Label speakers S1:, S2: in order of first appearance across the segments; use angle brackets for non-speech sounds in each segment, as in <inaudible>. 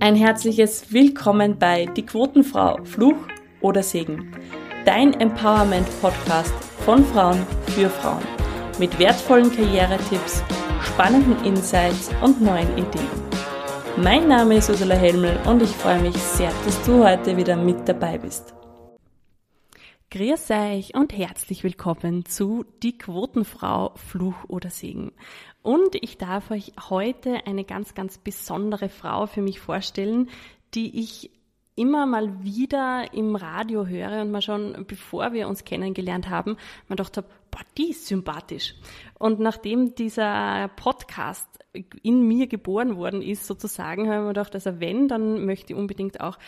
S1: Ein herzliches Willkommen bei Die Quotenfrau, Fluch oder Segen. Dein Empowerment-Podcast von Frauen für Frauen. Mit wertvollen Karrieretipps, spannenden Insights und neuen Ideen. Mein Name ist Ursula Helmel und ich freue mich sehr, dass du heute wieder mit dabei bist. Grüß euch und herzlich willkommen zu Die Quotenfrau, Fluch oder Segen. Und ich darf euch heute eine ganz, ganz besondere Frau für mich vorstellen, die ich immer mal wieder im Radio höre und mal schon, bevor wir uns kennengelernt haben, man dachte, boah, die ist sympathisch. Und nachdem dieser Podcast in mir geboren worden ist, sozusagen, habe ich mir gedacht, also wenn, dann möchte ich unbedingt auch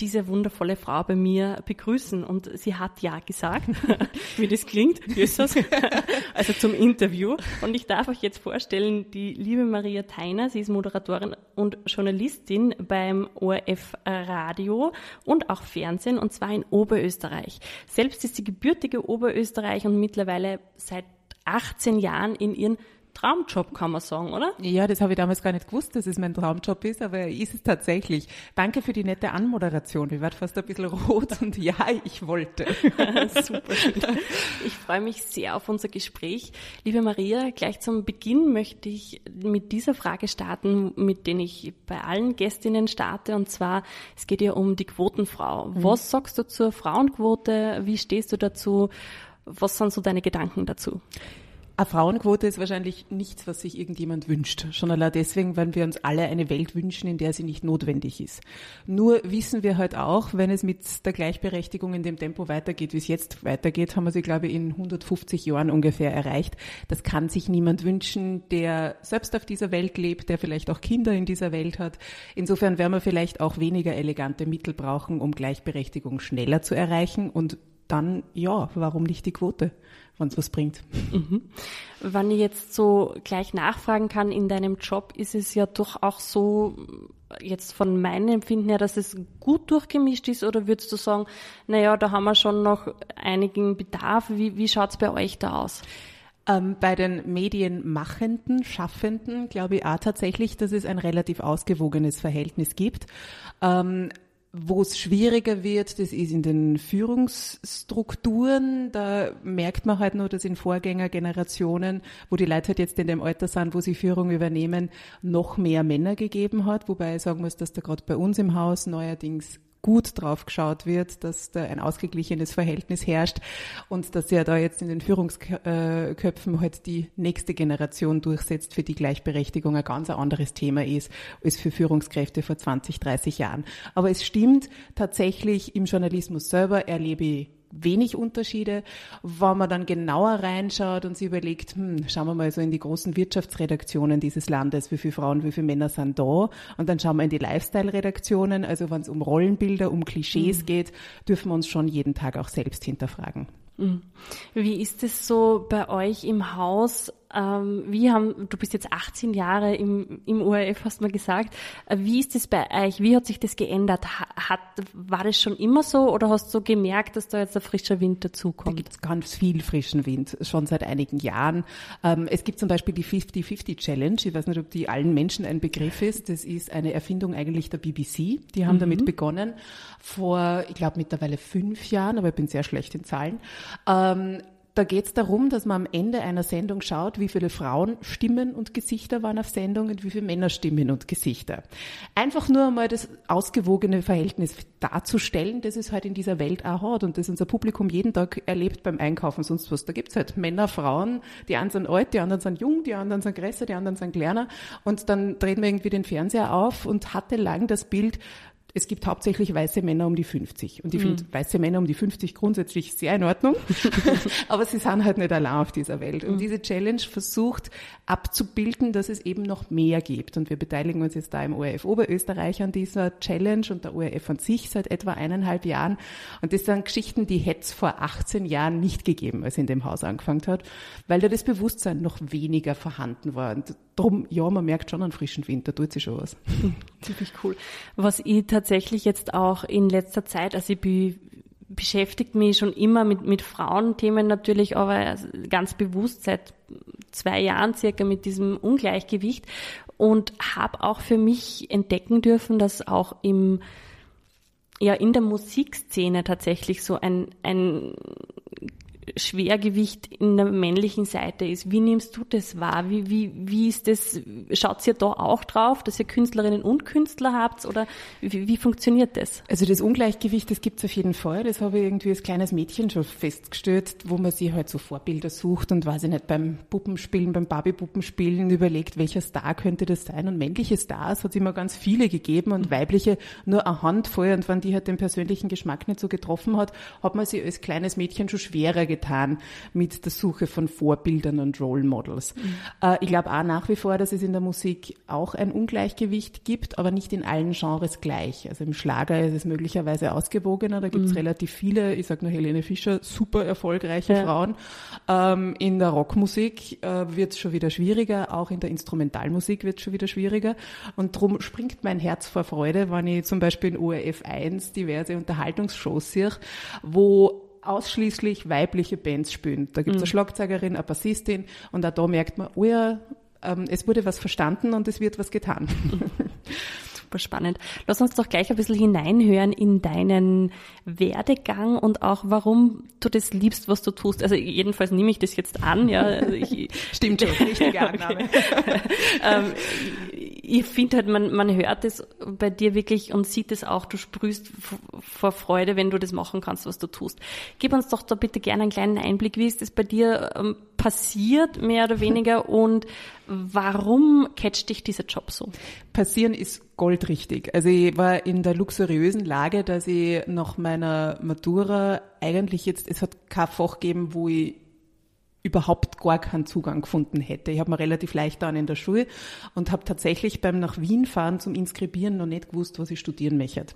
S1: diese wundervolle Frau bei mir begrüßen. Und sie hat ja gesagt, <laughs> wie das klingt, <laughs> also zum Interview. Und ich darf euch jetzt vorstellen, die liebe Maria Theiner, sie ist Moderatorin und Journalistin beim ORF Radio und auch Fernsehen, und zwar in Oberösterreich. Selbst ist sie gebürtige Oberösterreich und mittlerweile seit 18 Jahren in ihren Traumjob, kann man sagen, oder?
S2: Ja, das habe ich damals gar nicht gewusst, dass es mein Traumjob ist, aber er ist es tatsächlich. Danke für die nette Anmoderation. Ich werde fast ein bisschen rot <laughs> und ja, ich wollte. <laughs>
S1: Super. Ich freue mich sehr auf unser Gespräch. Liebe Maria, gleich zum Beginn möchte ich mit dieser Frage starten, mit der ich bei allen Gästinnen starte, und zwar, es geht ja um die Quotenfrau. Mhm. Was sagst du zur Frauenquote? Wie stehst du dazu? Was sind so deine Gedanken dazu?
S2: Eine Frauenquote ist wahrscheinlich nichts, was sich irgendjemand wünscht. Schon allein deswegen, weil wir uns alle eine Welt wünschen, in der sie nicht notwendig ist. Nur wissen wir halt auch, wenn es mit der Gleichberechtigung in dem Tempo weitergeht, wie es jetzt weitergeht, haben wir sie, glaube ich, in 150 Jahren ungefähr erreicht. Das kann sich niemand wünschen, der selbst auf dieser Welt lebt, der vielleicht auch Kinder in dieser Welt hat. Insofern werden wir vielleicht auch weniger elegante Mittel brauchen, um Gleichberechtigung schneller zu erreichen und dann, ja, warum nicht die Quote? wenn es was bringt.
S1: Mhm. Wenn ich jetzt so gleich nachfragen kann, in deinem Job ist es ja doch auch so, jetzt von meinem Empfinden her, dass es gut durchgemischt ist oder würdest du sagen, naja, da haben wir schon noch einigen Bedarf. Wie, wie schaut es bei euch da aus?
S2: Ähm, bei den Medienmachenden, Schaffenden glaube ich auch tatsächlich, dass es ein relativ ausgewogenes Verhältnis gibt. Ähm, wo es schwieriger wird, das ist in den Führungsstrukturen. Da merkt man halt nur, dass in Vorgängergenerationen, wo die Leute halt jetzt in dem Alter sind, wo sie Führung übernehmen, noch mehr Männer gegeben hat. Wobei ich sagen muss, dass da gerade bei uns im Haus neuerdings gut drauf geschaut wird, dass da ein ausgeglichenes Verhältnis herrscht und dass ja da jetzt in den Führungsköpfen halt die nächste Generation durchsetzt, für die Gleichberechtigung ein ganz anderes Thema ist, als für Führungskräfte vor 20, 30 Jahren. Aber es stimmt tatsächlich, im Journalismus selber erlebe ich wenig Unterschiede. Wenn man dann genauer reinschaut und sich überlegt, hm, schauen wir mal so in die großen Wirtschaftsredaktionen dieses Landes, wie viele Frauen, wie viele Männer sind da? Und dann schauen wir in die Lifestyle-Redaktionen, also wenn es um Rollenbilder, um Klischees mhm. geht, dürfen wir uns schon jeden Tag auch selbst hinterfragen.
S1: Mhm. Wie ist es so bei euch im Haus? Ähm, wie haben, du bist jetzt 18 Jahre im, im ORF, hast du mal gesagt. Äh, wie ist es bei euch? Wie hat sich das geändert? Hat, war das schon immer so oder hast du gemerkt, dass da jetzt ein frischer Wind dazukommt?
S2: Da gibt es ganz viel frischen Wind, schon seit einigen Jahren. Ähm, es gibt zum Beispiel die 50-50 Challenge. Ich weiß nicht, ob die allen Menschen ein Begriff ist. Das ist eine Erfindung eigentlich der BBC. Die haben mhm. damit begonnen vor, ich glaube, mittlerweile fünf Jahren, aber ich bin sehr schlecht in Zahlen. Ähm, da geht es darum, dass man am Ende einer Sendung schaut, wie viele Frauenstimmen und Gesichter waren auf Sendung und wie viele Männerstimmen und Gesichter. Einfach nur einmal das ausgewogene Verhältnis darzustellen, das es halt in dieser Welt auch hat und das unser Publikum jeden Tag erlebt beim Einkaufen, sonst was. Da gibt's halt Männer, Frauen, die einen sind alt, die anderen sind jung, die anderen sind größer, die anderen sind kleiner und dann drehen wir irgendwie den Fernseher auf und hatte lang das Bild, es gibt hauptsächlich weiße Männer um die 50. Und ich mhm. finde weiße Männer um die 50 grundsätzlich sehr in Ordnung. <laughs> Aber sie sind halt nicht allein auf dieser Welt. Und mhm. diese Challenge versucht abzubilden, dass es eben noch mehr gibt. Und wir beteiligen uns jetzt da im ORF Oberösterreich an dieser Challenge und der ORF an sich seit etwa eineinhalb Jahren. Und das sind Geschichten, die hätte es vor 18 Jahren nicht gegeben, als in dem Haus angefangen hat, weil da das Bewusstsein noch weniger vorhanden war. Und drum, ja, man merkt schon einen frischen Wind, da tut sich schon was. <laughs>
S1: Ziemlich cool. Was ich tatsächlich jetzt auch in letzter Zeit, also ich be beschäftigt mich schon immer mit, mit Frauenthemen natürlich, aber ganz bewusst seit zwei Jahren circa mit diesem Ungleichgewicht. und habe auch für mich entdecken dürfen, dass auch im ja in der Musikszene tatsächlich so ein, ein Schwergewicht in der männlichen Seite ist. Wie nimmst du das wahr? Wie, wie, wie ist das? Schaut ihr da auch drauf, dass ihr Künstlerinnen und Künstler habt oder wie, wie funktioniert das?
S2: Also das Ungleichgewicht, das gibt es auf jeden Fall. Das habe ich irgendwie als kleines Mädchen schon festgestellt, wo man sich halt so Vorbilder sucht und weiß ich nicht, beim Puppenspielen, beim Barbie-Puppenspielen überlegt, welcher Star könnte das sein. Und männliche Stars hat es immer ganz viele gegeben und weibliche nur eine Handvoll. Und wenn die halt den persönlichen Geschmack nicht so getroffen hat, hat man sich als kleines Mädchen schon schwerer getan mit der Suche von Vorbildern und Role Models. Mhm. Ich glaube auch nach wie vor, dass es in der Musik auch ein Ungleichgewicht gibt, aber nicht in allen Genres gleich. Also im Schlager ist es möglicherweise ausgewogener, da gibt es mhm. relativ viele, ich sage nur Helene Fischer, super erfolgreiche ja. Frauen. Ähm, in der Rockmusik äh, wird es schon wieder schwieriger, auch in der Instrumentalmusik wird es schon wieder schwieriger. Und darum springt mein Herz vor Freude, wenn ich zum Beispiel in ORF 1 diverse Unterhaltungsshows sehe, wo ausschließlich weibliche Bands spielen. Da gibt es mhm. eine Schlagzeugerin, eine Bassistin und auch da merkt man, oh ja, ähm, es wurde was verstanden und es wird was getan. <laughs>
S1: Super spannend. Lass uns doch gleich ein bisschen hineinhören in deinen Werdegang und auch warum du das liebst, was du tust. Also jedenfalls nehme ich das jetzt an. Ja, also ich, <laughs>
S2: Stimmt schon, <laughs> richtige Annahme.
S1: ähm, ich finde halt, man, man hört es bei dir wirklich und sieht es auch, du sprühst vor Freude, wenn du das machen kannst, was du tust. Gib uns doch da bitte gerne einen kleinen Einblick, wie ist das bei dir ähm, passiert, mehr oder weniger, <laughs> und warum catcht dich dieser Job so?
S2: Passieren ist goldrichtig. Also ich war in der luxuriösen Lage, dass ich nach meiner Matura eigentlich jetzt, es hat kein Fach gegeben, wo ich überhaupt gar keinen Zugang gefunden hätte. Ich habe mir relativ leicht an in der Schule und habe tatsächlich beim nach Wien fahren zum Inskribieren noch nicht gewusst, was ich studieren möchte.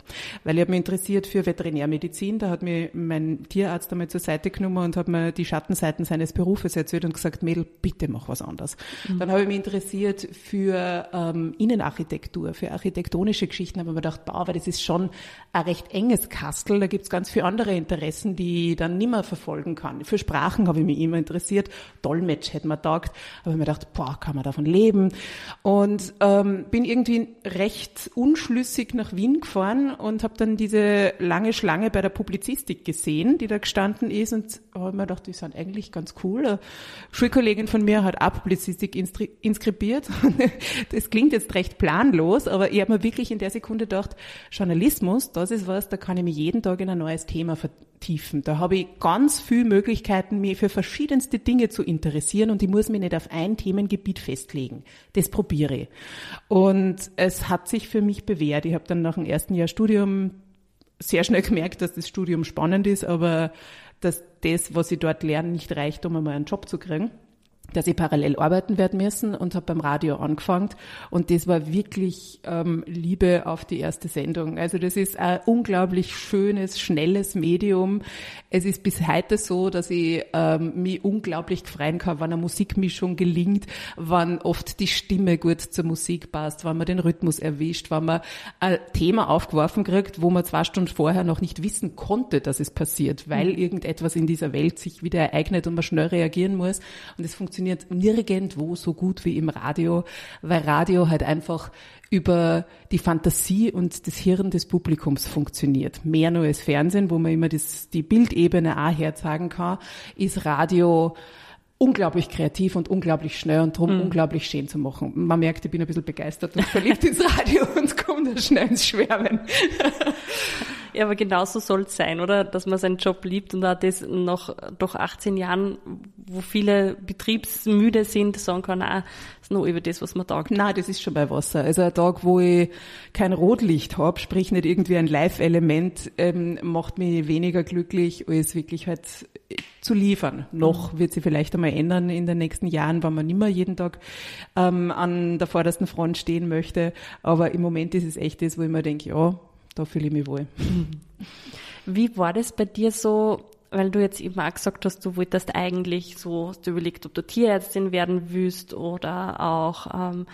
S2: Weil ich habe mich interessiert für Veterinärmedizin. Da hat mir mein Tierarzt einmal zur Seite genommen und hat mir die Schattenseiten seines Berufes erzählt und gesagt, Mädel, bitte mach was anderes. Mhm. Dann habe ich mich interessiert für ähm, Innenarchitektur, für architektonische Geschichten. habe mir gedacht, boah, aber das ist schon ein recht enges Kastel. Da gibt's ganz viele andere Interessen, die ich dann nimmer verfolgen kann. Für Sprachen habe ich mich immer interessiert interessiert. Dolmetsch hätte man gedacht. Aber ich mir gedacht, boah, kann man davon leben? Und ähm, bin irgendwie recht unschlüssig nach Wien gefahren und habe dann diese lange Schlange bei der Publizistik gesehen, die da gestanden ist und habe mir gedacht, die sind eigentlich ganz cool. Eine Schulkollegin von mir hat auch Publizistik inskribiert. <laughs> das klingt jetzt recht planlos, aber ich habe mir wirklich in der Sekunde gedacht, Journalismus, das ist was, da kann ich mich jeden Tag in ein neues Thema vertiefen. Da habe ich ganz viele Möglichkeiten, mich für verschiedenste Dinge zu interessieren und ich muss mich nicht auf ein Themengebiet festlegen. Das probiere ich. Und es hat sich für mich bewährt. Ich habe dann nach dem ersten Jahr Studium sehr schnell gemerkt, dass das Studium spannend ist, aber dass das, was ich dort lerne, nicht reicht, um einmal einen Job zu kriegen dass ich parallel arbeiten werde müssen und habe beim Radio angefangen und das war wirklich ähm, Liebe auf die erste Sendung. Also das ist ein unglaublich schönes, schnelles Medium. Es ist bis heute so, dass ich ähm, mich unglaublich freuen kann, wenn eine Musikmischung gelingt, wann oft die Stimme gut zur Musik passt, wann man den Rhythmus erwischt, wann man ein Thema aufgeworfen kriegt, wo man zwei Stunden vorher noch nicht wissen konnte, dass es passiert, weil mhm. irgendetwas in dieser Welt sich wieder ereignet und man schnell reagieren muss und es funktioniert funktioniert nirgendwo so gut wie im Radio, weil Radio halt einfach über die Fantasie und das Hirn des Publikums funktioniert. Mehr nur als Fernsehen, wo man immer das, die Bildebene auch herzagen kann, ist Radio unglaublich kreativ und unglaublich schnell und darum mhm. unglaublich schön zu machen. Man merkt, ich bin ein bisschen begeistert und verliebt ins Radio und <laughs> komme da schnell ins Schwärmen.
S1: Ja, aber genauso soll es sein, oder? Dass man seinen Job liebt und auch das nach doch 18 Jahren, wo viele betriebsmüde sind, sagen kann, ah, ist noch über das, was man tagt.
S2: Nein, das ist schon bei Wasser. Also ein Tag, wo ich kein Rotlicht habe, sprich nicht irgendwie ein Live-Element, ähm, macht mich weniger glücklich, als wirklich halt zu liefern. Noch mhm. wird sich vielleicht einmal ändern in den nächsten Jahren, wenn man nicht mehr jeden Tag ähm, an der vordersten Front stehen möchte. Aber im Moment ist es echt das, wo ich mir denke, ja, da fühle ich mich wohl. <laughs>
S1: Wie war das bei dir so, weil du jetzt eben auch gesagt hast, du wolltest eigentlich so, hast du überlegt, ob du Tierärztin werden willst oder auch ähm,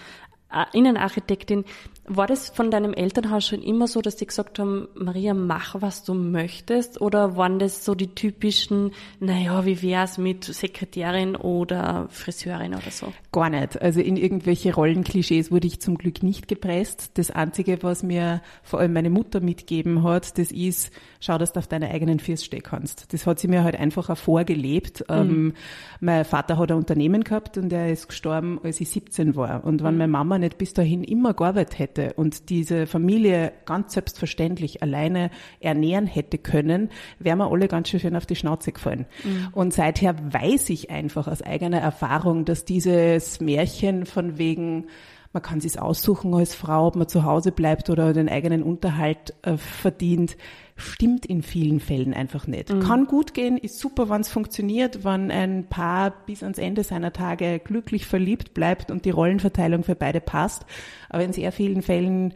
S1: Innenarchitektin. War das von deinem Elternhaus schon immer so, dass die gesagt haben, Maria, mach, was du möchtest? Oder waren das so die typischen, naja, wie wär's mit Sekretärin oder Friseurin oder so?
S2: Gar nicht. Also in irgendwelche Rollenklischees wurde ich zum Glück nicht gepresst. Das Einzige, was mir vor allem meine Mutter mitgeben hat, das ist, schau, dass du auf deine eigenen Füße stehen kannst. Das hat sie mir halt einfach auch vorgelebt. Mhm. Ähm, mein Vater hat ein Unternehmen gehabt und er ist gestorben, als ich 17 war. Und wenn mhm. meine Mama nicht bis dahin immer gearbeitet hätte und diese Familie ganz selbstverständlich alleine ernähren hätte können, wären wir alle ganz schön auf die Schnauze gefallen. Mhm. Und seither weiß ich einfach aus eigener Erfahrung, dass dieses Märchen von wegen, man kann sich aussuchen als Frau, ob man zu Hause bleibt oder den eigenen Unterhalt äh, verdient, stimmt in vielen Fällen einfach nicht. Mhm. Kann gut gehen, ist super, wenn es funktioniert, wenn ein Paar bis ans Ende seiner Tage glücklich verliebt bleibt und die Rollenverteilung für beide passt. Aber in sehr vielen Fällen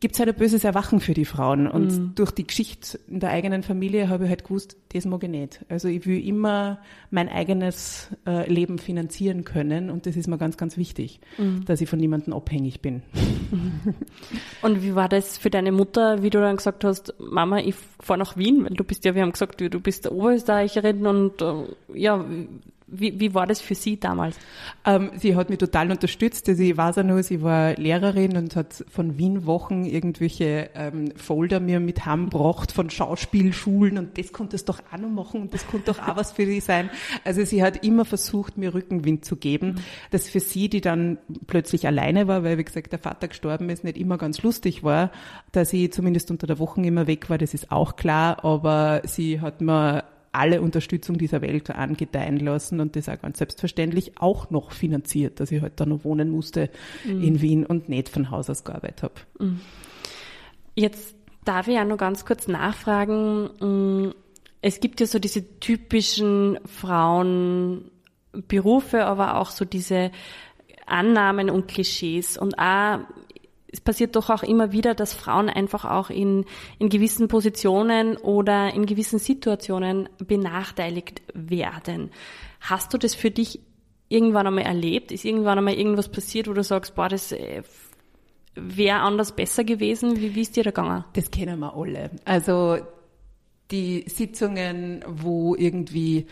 S2: gibt es halt ein böses Erwachen für die Frauen. Und mhm. durch die Geschichte in der eigenen Familie habe ich halt gewusst, das mag ich nicht. Also ich will immer mein eigenes äh, Leben finanzieren können und das ist mir ganz, ganz wichtig, mhm. dass ich von niemandem abhängig bin. <laughs>
S1: Und wie war das für deine Mutter, wie du dann gesagt hast, Mama, ich fahre nach Wien, weil du bist ja, wir haben gesagt, du, bist Oberösterreicherin und äh, ja, wie, wie war das für Sie damals?
S2: Ähm, sie hat mich total unterstützt. Ich weiß auch noch, sie war Lehrerin und hat von Wien Wochen irgendwelche ähm, Folder mir mit heimgebracht von Schauspielschulen und das konnte es doch auch noch machen und das konnte doch auch was für sie sein. Also sie hat immer versucht, mir Rückenwind zu geben. Mhm. Das für sie, die dann plötzlich alleine war, weil wie gesagt der Vater gestorben ist, nicht immer ganz lustig war, dass sie zumindest unter der Woche immer weg war, das ist auch klar, aber sie hat mir alle Unterstützung dieser Welt angedeihen lassen und das auch ganz selbstverständlich auch noch finanziert, dass ich halt da noch wohnen musste mhm. in Wien und nicht von Haus aus gearbeitet habe. Mhm.
S1: Jetzt darf ich ja noch ganz kurz nachfragen. Mm, es gibt ja so diese typischen Frauenberufe, aber auch so diese Annahmen und Klischees und auch es passiert doch auch immer wieder, dass Frauen einfach auch in, in gewissen Positionen oder in gewissen Situationen benachteiligt werden. Hast du das für dich irgendwann einmal erlebt? Ist irgendwann einmal irgendwas passiert, wo du sagst, boah, das äh, wäre anders besser gewesen? Wie, wie ist dir da gegangen?
S2: Das kennen wir alle. Also die Sitzungen, wo irgendwie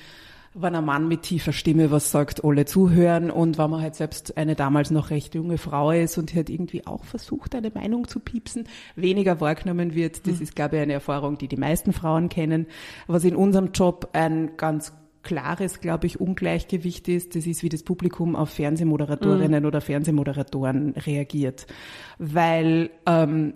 S2: wenn ein Mann mit tiefer Stimme was sagt, alle zuhören und wenn man halt selbst eine damals noch recht junge Frau ist und halt irgendwie auch versucht, eine Meinung zu piepsen, weniger wahrgenommen wird. Das mhm. ist, glaube ich, eine Erfahrung, die die meisten Frauen kennen. Was in unserem Job ein ganz klares, glaube ich, Ungleichgewicht ist, das ist, wie das Publikum auf Fernsehmoderatorinnen mhm. oder Fernsehmoderatoren reagiert. Weil ähm,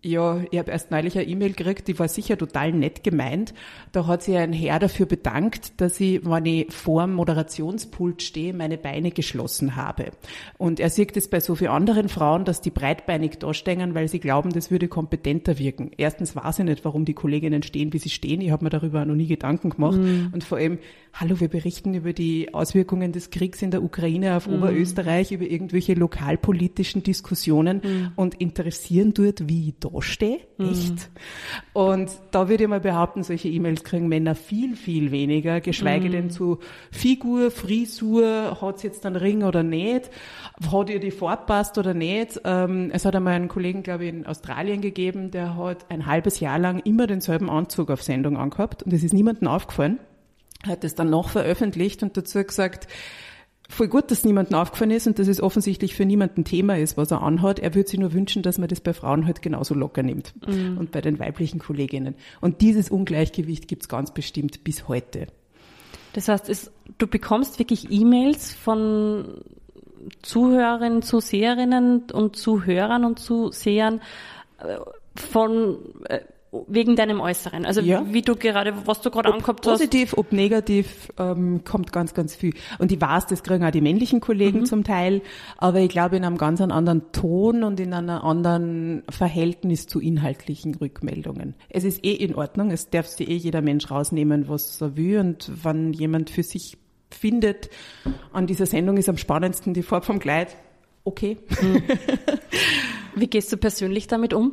S2: ja, ich habe erst neulich eine E-Mail gekriegt, die war sicher total nett gemeint. Da hat sich ein Herr dafür bedankt, dass ich, wenn ich vor dem Moderationspult stehe, meine Beine geschlossen habe. Und er sieht es bei so vielen anderen Frauen, dass die breitbeinig dastehen, weil sie glauben, das würde kompetenter wirken. Erstens weiß ich nicht, warum die Kolleginnen stehen, wie sie stehen. Ich habe mir darüber noch nie Gedanken gemacht. Mhm. Und vor allem, hallo, wir berichten über die Auswirkungen des Kriegs in der Ukraine auf mhm. Oberösterreich, über irgendwelche lokalpolitischen Diskussionen mhm. und interessieren dort, wie ich da stehe. Mhm. Und da würde ich mal behaupten, solche E-Mails kriegen Männer viel, viel weniger, geschweige mhm. denn zu Figur, Frisur, hat's jetzt einen Ring oder nicht, hat ihr die Farbe passt oder nicht. Ähm, es hat einmal einen Kollegen, glaube ich, in Australien gegeben, der hat ein halbes Jahr lang immer denselben Anzug auf Sendung angehabt und es ist niemandem aufgefallen hat es dann noch veröffentlicht und dazu gesagt, voll gut, dass niemandem aufgefallen ist und dass es offensichtlich für niemanden Thema ist, was er anhat. Er würde sich nur wünschen, dass man das bei Frauen halt genauso locker nimmt mhm. und bei den weiblichen Kolleginnen. Und dieses Ungleichgewicht gibt's ganz bestimmt bis heute.
S1: Das heißt, es, du bekommst wirklich E-Mails von Zuhörerinnen, Zuseherinnen und Zuhörern und Zusehern äh, von äh, wegen deinem Äußeren. Also ja. wie du gerade, was du gerade angehabt
S2: hast. Positiv, ob negativ, ähm, kommt ganz, ganz viel. Und ich weiß, das kriegen auch die männlichen Kollegen mhm. zum Teil, aber ich glaube in einem ganz anderen Ton und in einem anderen Verhältnis zu inhaltlichen Rückmeldungen. Es ist eh in Ordnung, es darf sich eh jeder Mensch rausnehmen, was er will und wenn jemand für sich findet, an dieser Sendung ist am spannendsten die Farbe vom Kleid, okay. Mhm.
S1: Wie gehst du persönlich damit um?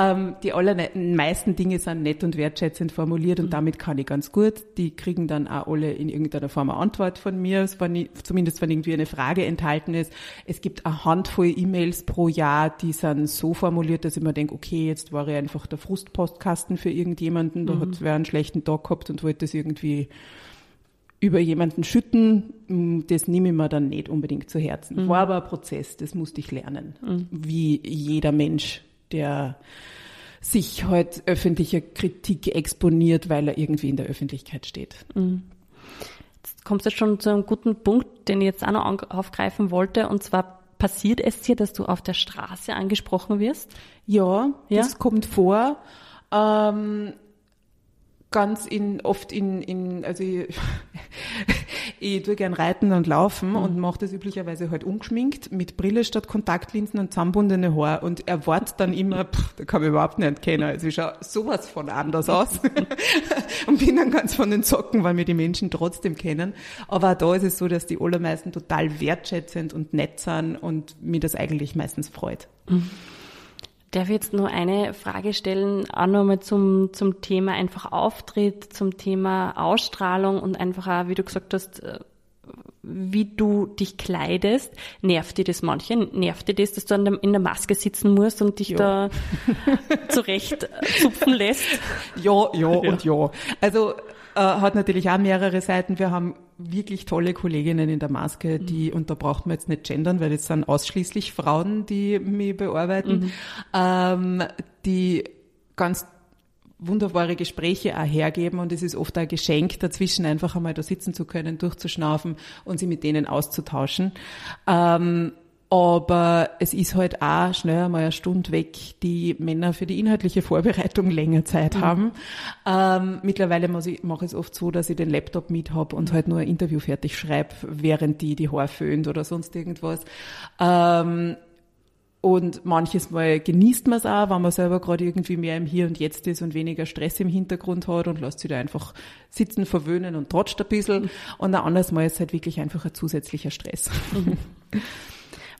S2: Ähm, die allermeisten Dinge sind nett und wertschätzend formuliert und mhm. damit kann ich ganz gut. Die kriegen dann auch alle in irgendeiner Form eine Antwort von mir, zumindest wenn irgendwie eine Frage enthalten ist. Es gibt eine Handvoll E-Mails pro Jahr, die sind so formuliert, dass ich mir denke, okay, jetzt war ich einfach der Frustpostkasten für irgendjemanden, da mhm. hat wer einen schlechten Tag gehabt und wollte das irgendwie über jemanden schütten, mm, das nehme ich mir dann nicht unbedingt zu Herzen. Mhm. War aber ein Prozess, das musste ich lernen. Mhm. Wie jeder Mensch, der sich heute halt öffentlicher Kritik exponiert, weil er irgendwie in der Öffentlichkeit steht. Mhm.
S1: Jetzt kommst du schon zu einem guten Punkt, den ich jetzt auch noch aufgreifen wollte, und zwar passiert es dir, dass du auf der Straße angesprochen wirst?
S2: Ja, ja? das kommt vor. Ähm, ganz in, oft in, in also ich, <laughs> ich tue gern reiten und laufen mhm. und mache das üblicherweise halt ungeschminkt mit Brille statt Kontaktlinsen und zusammenbundene Haar und erwartet dann immer, pff, da kann man überhaupt nicht kennen, also ich schaue sowas von anders aus <laughs> <laughs> und bin dann ganz von den Socken, weil mir die Menschen trotzdem kennen. Aber auch da ist es so, dass die allermeisten total wertschätzend und nett sind und mir das eigentlich meistens freut. Mhm.
S1: Darf ich jetzt nur eine Frage stellen, auch nochmal zum, zum Thema einfach Auftritt, zum Thema Ausstrahlung und einfach auch, wie du gesagt hast, äh, wie du dich kleidest. Nervt dir das manche? Nervt dir das, dass du in der Maske sitzen musst und dich ja. da <laughs> zurecht zupfen lässt?
S2: Ja, ja, ja und ja. Also äh, hat natürlich auch mehrere Seiten. Wir haben wirklich tolle Kolleginnen in der Maske, die, mhm. und da braucht man jetzt nicht gendern, weil das sind ausschließlich Frauen, die mich bearbeiten, mhm. ähm, die ganz wunderbare Gespräche auch hergeben und es ist oft ein Geschenk, dazwischen einfach einmal da sitzen zu können, durchzuschnaufen und sie mit denen auszutauschen. Ähm, aber es ist halt auch schnell einmal eine Stunde weg, die Männer für die inhaltliche Vorbereitung länger Zeit mhm. haben. Ähm, mittlerweile mache ich, mach ich es oft so, dass ich den Laptop mit habe und halt nur ein Interview fertig schreibe, während die die Haare föhnt oder sonst irgendwas. Ähm, und manches Mal genießt man es auch, wenn man selber gerade irgendwie mehr im Hier und Jetzt ist und weniger Stress im Hintergrund hat und lässt sich da einfach sitzen, verwöhnen und trotzt ein bisschen. Mhm. Und ein anderes Mal ist es halt wirklich einfach ein zusätzlicher Stress. Mhm. <laughs>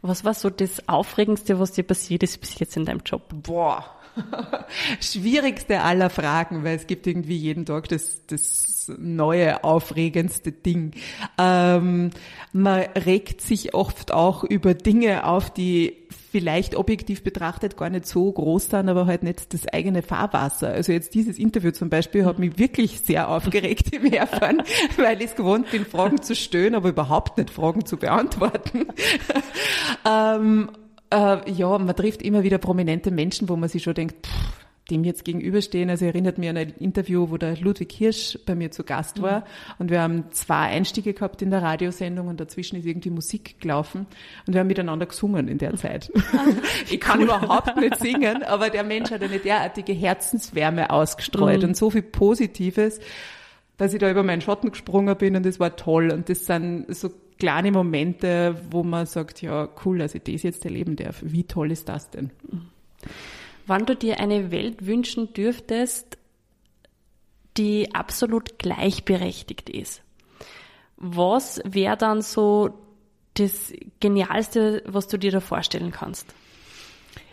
S1: Was war so das Aufregendste, was dir passiert ist bis jetzt in deinem Job?
S2: Boah. <laughs> Schwierigste aller Fragen, weil es gibt irgendwie jeden Tag das, das neue, aufregendste Ding. Ähm, man regt sich oft auch über Dinge auf, die vielleicht objektiv betrachtet gar nicht so groß sind, aber halt nicht das eigene Fahrwasser. Also jetzt dieses Interview zum Beispiel hat mich wirklich sehr aufgeregt im Herfahren, <laughs> weil ich es gewohnt bin, Fragen zu stellen, aber überhaupt nicht Fragen zu beantworten. <laughs> ähm, äh, ja, man trifft immer wieder prominente Menschen, wo man sich schon denkt, pff, dem jetzt gegenüberstehen. Also erinnert mich an ein Interview, wo der Ludwig Hirsch bei mir zu Gast war. Mhm. Und wir haben zwei Einstiege gehabt in der Radiosendung und dazwischen ist irgendwie Musik gelaufen. Und wir haben miteinander gesungen in der Zeit. <laughs> <laughs> ich kann cool. überhaupt nicht singen, aber der Mensch hat eine derartige Herzenswärme ausgestreut mhm. und so viel Positives, dass ich da über meinen Schatten gesprungen bin und das war toll. Und das sind so kleine Momente, wo man sagt, ja, cool, dass ich das jetzt erleben darf. Wie toll ist das denn? Mhm.
S1: Wann du dir eine Welt wünschen dürftest, die absolut gleichberechtigt ist, was wäre dann so das Genialste, was du dir da vorstellen kannst?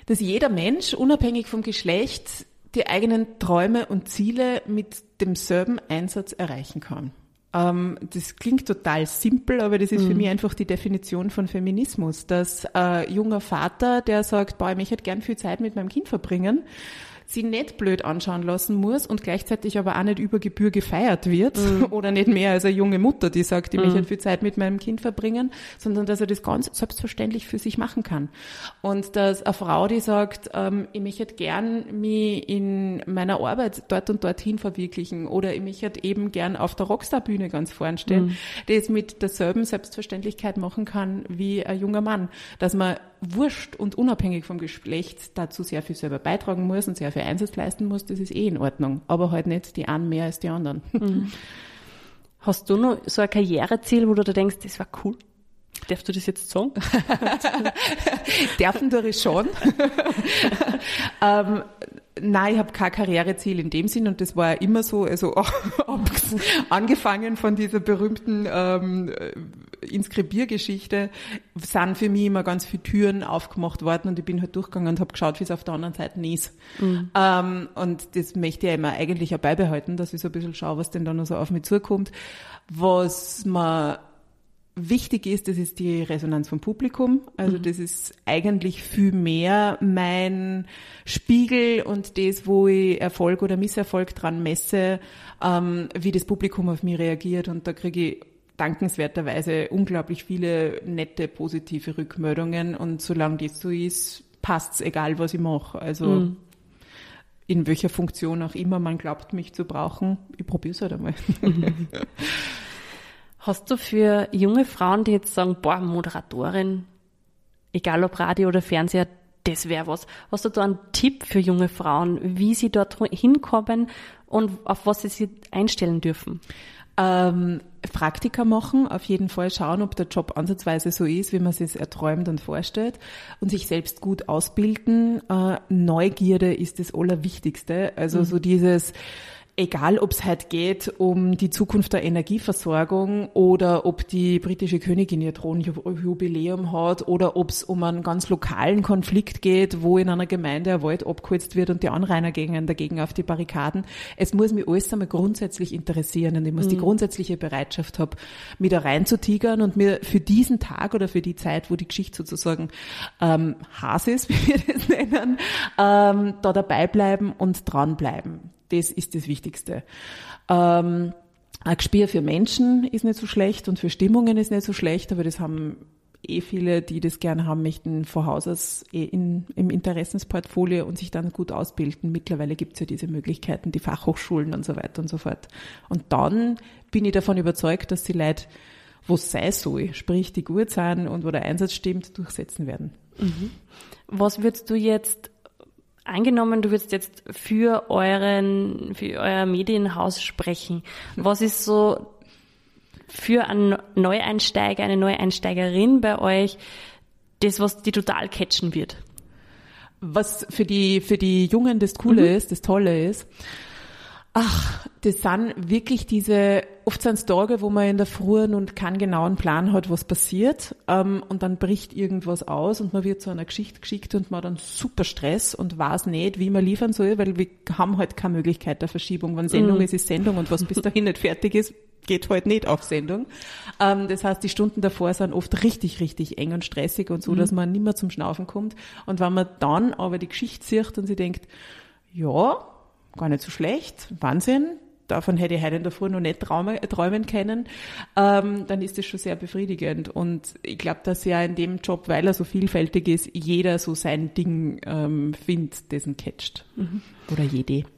S2: Dass jeder Mensch, unabhängig vom Geschlecht, die eigenen Träume und Ziele mit demselben Einsatz erreichen kann. Ähm, das klingt total simpel, aber das ist mhm. für mich einfach die Definition von Feminismus, dass ein junger Vater, der sagt, boah, ich hätte gern viel Zeit mit meinem Kind verbringen, sie nicht blöd anschauen lassen muss und gleichzeitig aber auch nicht über Gebühr gefeiert wird mhm. <laughs> oder nicht mehr als eine junge Mutter, die sagt, ich mhm. möchte viel Zeit mit meinem Kind verbringen, sondern dass er das ganz selbstverständlich für sich machen kann. Und dass eine Frau, die sagt, ähm, ich möchte gern mich in meiner Arbeit dort und dorthin verwirklichen oder ich möchte eben gern auf der Rockstar-Bühne ganz vorn stehen, mhm. das mit derselben Selbstverständlichkeit machen kann wie ein junger Mann. Dass man wurscht und unabhängig vom Geschlecht dazu sehr viel selber beitragen muss und sehr viel Einsatz leisten muss, das ist eh in Ordnung. Aber halt nicht die einen mehr als die anderen. Mhm.
S1: Hast du noch so ein Karriereziel, wo du da denkst, das war cool? Darfst du das jetzt sagen? <laughs>
S2: Dürfen du das schon? <laughs> ähm, nein, ich habe kein Karriereziel in dem Sinn und das war immer so, also <laughs> angefangen von dieser berühmten ähm, Inskribiergeschichte sind für mich immer ganz viele Türen aufgemacht worden und ich bin halt durchgegangen und habe geschaut, wie es auf der anderen Seite ist. Mhm. Ähm, und das möchte ich ja immer eigentlich auch beibehalten, dass ich so ein bisschen schaue, was denn da noch so auf mich zukommt. Was man wichtig ist, das ist die Resonanz vom Publikum. Also mhm. das ist eigentlich viel mehr mein Spiegel und das, wo ich Erfolg oder Misserfolg dran messe, ähm, wie das Publikum auf mich reagiert. Und da kriege ich dankenswerterweise unglaublich viele nette, positive Rückmeldungen. Und solange das so ist, passt's, egal was ich mache. Also mhm. in welcher Funktion auch immer man glaubt, mich zu brauchen, ich probiere es halt einmal. Mhm. <laughs>
S1: Hast du für junge Frauen, die jetzt sagen, boah, Moderatorin, egal ob Radio oder Fernseher, das wäre was. Hast du da einen Tipp für junge Frauen, wie sie dort hinkommen und auf was sie sich einstellen dürfen?
S2: Ähm, Praktika machen, auf jeden Fall schauen, ob der Job ansatzweise so ist, wie man es sich erträumt und vorstellt und sich selbst gut ausbilden. Äh, Neugierde ist das Allerwichtigste. Also mhm. so dieses, egal ob es halt geht um die Zukunft der Energieversorgung oder ob die britische Königin ihr Thronjubiläum hat oder ob es um einen ganz lokalen Konflikt geht, wo in einer Gemeinde ein Wald abgeholzt wird und die Anrainer gehen dagegen auf die Barrikaden. Es muss mich alles einmal grundsätzlich interessieren und ich muss mhm. die grundsätzliche Bereitschaft haben, mich da reinzutigern und mir für diesen Tag oder für die Zeit, wo die Geschichte sozusagen ähm, Has ist, <laughs> wie wir das nennen, ähm, da dabei bleiben und dranbleiben. Das ist das Wichtigste. Ähm, ein Gespür für Menschen ist nicht so schlecht und für Stimmungen ist nicht so schlecht, aber das haben eh viele, die das gerne haben möchten, vor Haus aus eh in, im Interessensportfolio und sich dann gut ausbilden. Mittlerweile gibt es ja diese Möglichkeiten, die Fachhochschulen und so weiter und so fort. Und dann bin ich davon überzeugt, dass die Leute, wo es sein soll, sprich die gut sind und wo der Einsatz stimmt, durchsetzen werden.
S1: Mhm. Was würdest du jetzt Angenommen, du würdest jetzt für euren, für euer Medienhaus sprechen. Was ist so für einen Neueinsteiger, eine Neueinsteigerin bei euch das, was die total catchen wird?
S2: Was für die, für die Jungen das Coole mhm. ist, das Tolle ist, Ach, das sind wirklich diese, oft sind es Tage, wo man in der Früh und keinen genauen Plan hat, was passiert, ähm, und dann bricht irgendwas aus und man wird zu einer Geschichte geschickt und man hat dann super Stress und weiß nicht, wie man liefern soll, weil wir haben halt keine Möglichkeit der Verschiebung. Wenn Sendung mm. ist, ist Sendung und was bis dahin nicht fertig ist, geht halt nicht auf Sendung. Ähm, das heißt, die Stunden davor sind oft richtig, richtig eng und stressig und so, mm. dass man nicht mehr zum Schnaufen kommt. Und wenn man dann aber die Geschichte sieht und sie denkt, ja, gar nicht so schlecht, Wahnsinn, davon hätte ich heute Früh noch nicht träumen, träumen können, ähm, dann ist das schon sehr befriedigend. Und ich glaube, dass ja in dem Job, weil er so vielfältig ist, jeder so sein Ding ähm, findet, dessen catcht. Mhm. Oder jede. <laughs>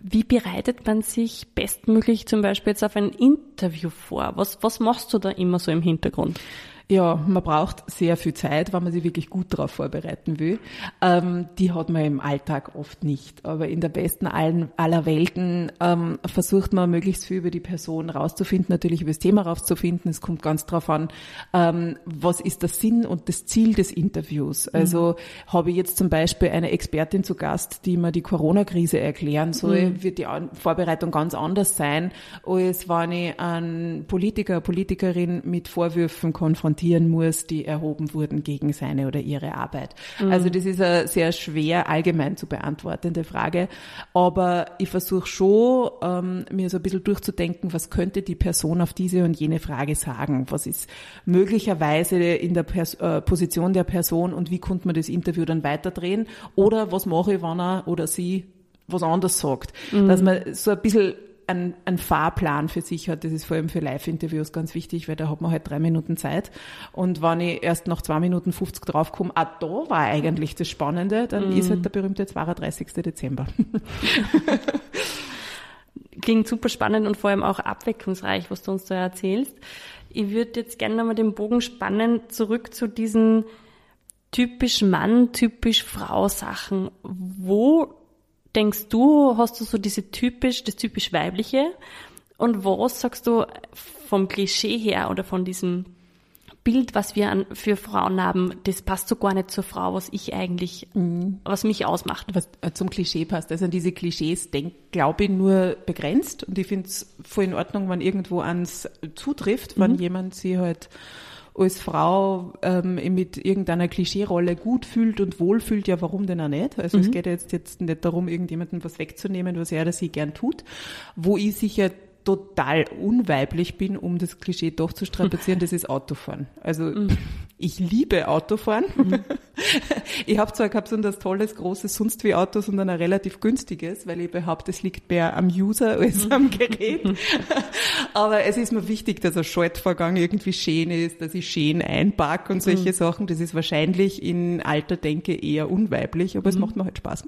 S1: Wie bereitet man sich bestmöglich zum Beispiel jetzt auf ein Interview vor? Was, was machst du da immer so im Hintergrund?
S2: Ja, man braucht sehr viel Zeit, wenn man sich wirklich gut darauf vorbereiten will. Ähm, die hat man im Alltag oft nicht. Aber in der besten allen, aller Welten ähm, versucht man möglichst viel über die Person rauszufinden, natürlich über das Thema rauszufinden. Es kommt ganz darauf an, ähm, was ist der Sinn und das Ziel des Interviews. Mhm. Also mhm. habe ich jetzt zum Beispiel eine Expertin zu Gast, die mir die Corona-Krise erklären soll, mhm. wird die Vorbereitung ganz anders sein, als wenn ich einen Politiker, Politikerin mit Vorwürfen konfrontiere konfrontieren muss, die erhoben wurden gegen seine oder ihre Arbeit. Mhm. Also das ist eine sehr schwer allgemein zu beantwortende Frage. Aber ich versuche schon, ähm, mir so ein bisschen durchzudenken, was könnte die Person auf diese und jene Frage sagen? Was ist möglicherweise in der Pers äh, Position der Person und wie konnte man das Interview dann weiterdrehen? Oder was mache ich, wenn er oder sie was anderes sagt? Mhm. Dass man so ein bisschen ein, ein Fahrplan für sich hat. Das ist vor allem für Live-Interviews ganz wichtig, weil da hat man halt drei Minuten Zeit. Und wenn ich erst nach zwei Minuten 50 draufkomme, ah, da war eigentlich das Spannende, dann mm. ist halt der berühmte 32. Dezember. <laughs>
S1: Klingt super spannend und vor allem auch abwechslungsreich, was du uns da erzählst. Ich würde jetzt gerne nochmal den Bogen spannen, zurück zu diesen typisch Mann, typisch Frau Sachen. Wo denkst du, hast du so diese typisch, das typisch weibliche? Und was sagst du vom Klischee her oder von diesem Bild, was wir an, für Frauen haben, das passt so gar nicht zur Frau, was ich eigentlich, mhm. was mich ausmacht.
S2: Was äh, zum Klischee passt. Also an diese Klischees denk, glaube ich, nur begrenzt. Und ich finde es voll in Ordnung, wenn irgendwo ans zutrifft, wenn mhm. jemand sie halt als Frau ähm, mit irgendeiner Klischeerolle gut fühlt und wohlfühlt, ja, warum denn auch nicht? Also mhm. es geht jetzt, jetzt nicht darum, irgendjemandem was wegzunehmen, was er oder sie gern tut. Wo ich sicher total unweiblich bin, um das Klischee doch zu strapazieren, das ist Autofahren. Also mhm. ich liebe Autofahren. Mhm. <laughs> Ich habe zwar kein besonders tolles, großes sonst wie Auto, sondern ein relativ günstiges, weil ich behaupte, es liegt mehr am User als mhm. am Gerät. <laughs> Aber es ist mir wichtig, dass ein Schaltvorgang irgendwie schön ist, dass ich schön einpark und solche mhm. Sachen. Das ist wahrscheinlich in alter Denke eher unweiblich, aber es mhm. macht mir halt Spaß.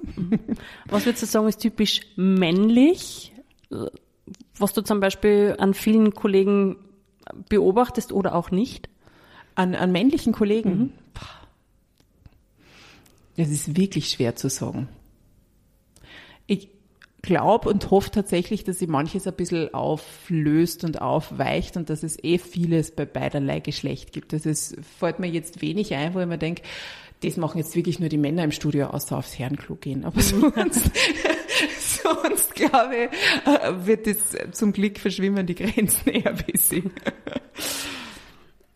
S1: Was würdest du sagen, ist typisch männlich? Was du zum Beispiel an vielen Kollegen beobachtest oder auch nicht?
S2: An, an männlichen Kollegen? Mhm. Das ist wirklich schwer zu sagen. Ich glaube und hoffe tatsächlich, dass sie manches ein bisschen auflöst und aufweicht und dass es eh vieles bei beiderlei Geschlecht gibt. Das ist, fällt mir jetzt wenig ein, wo ich mir denke, das machen jetzt wirklich nur die Männer im Studio, außer aufs Herrenklo gehen. Aber <laughs> sonst, sonst glaube ich, äh, wird es zum Glück verschwimmen die Grenzen <laughs> eher ein bisschen.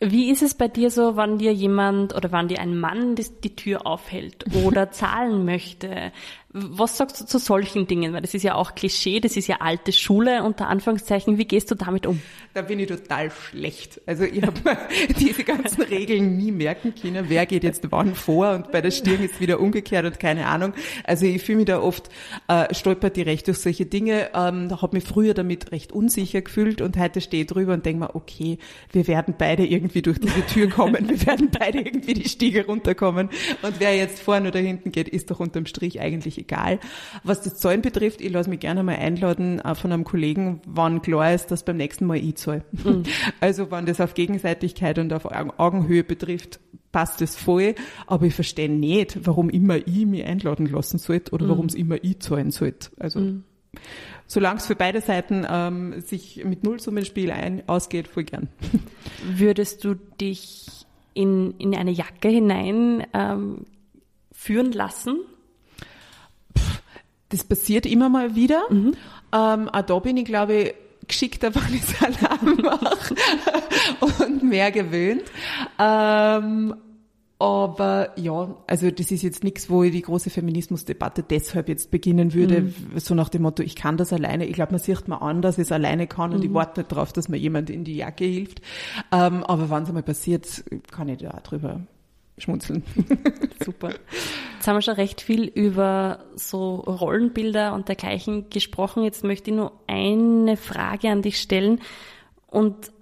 S1: Wie ist es bei dir so, wann dir jemand oder wann dir ein Mann die, die Tür aufhält oder <laughs> zahlen möchte? Was sagst du zu solchen Dingen? Weil das ist ja auch Klischee, das ist ja alte Schule unter Anführungszeichen. Wie gehst du damit um?
S2: Da bin ich total schlecht. Also ich habe <laughs> diese ganzen Regeln nie merken können. Wer geht jetzt wann vor und bei der Stirn ist wieder umgekehrt und keine Ahnung. Also ich fühle mich da oft äh, stolpert die recht durch solche Dinge. Ähm, da habe mich früher damit recht unsicher gefühlt und heute stehe ich drüber und denke mir, okay, wir werden beide irgendwie durch diese Tür kommen. Wir werden beide irgendwie die Stiege runterkommen. Und wer jetzt vorne oder hinten geht, ist doch unterm Strich eigentlich egal. Was das Zahlen betrifft, ich lasse mich gerne mal einladen äh, von einem Kollegen, wann klar ist, dass beim nächsten Mal ich zahle. Mhm. <laughs> Also wenn das auf Gegenseitigkeit und auf Augenhöhe betrifft, passt das voll, aber ich verstehe nicht, warum immer ich mich einladen lassen sollte oder mhm. warum es immer ich zahlen sollte. Also mhm. solange es für beide Seiten ähm, sich mit Nullsummenspiel ein, ausgeht, voll gern. <laughs>
S1: Würdest du dich in, in eine Jacke hinein ähm, führen lassen?
S2: Das passiert immer mal wieder. Mhm. Ähm, auch da bin ich, glaube ich, geschickter, <laughs> weil ich Salam mache und mehr gewöhnt. Ähm, aber ja, also das ist jetzt nichts, wo ich die große Feminismusdebatte deshalb jetzt beginnen würde, mhm. so nach dem Motto, ich kann das alleine. Ich glaube, man sieht mal an, dass ich es alleine kann und mhm. ich warte nicht darauf, dass mir jemand in die Jacke hilft. Ähm, aber wenn es einmal passiert, kann ich da drüber schmunzeln. <laughs>
S1: Super. Jetzt haben wir schon recht viel über so Rollenbilder und dergleichen gesprochen. Jetzt möchte ich nur eine Frage an dich stellen und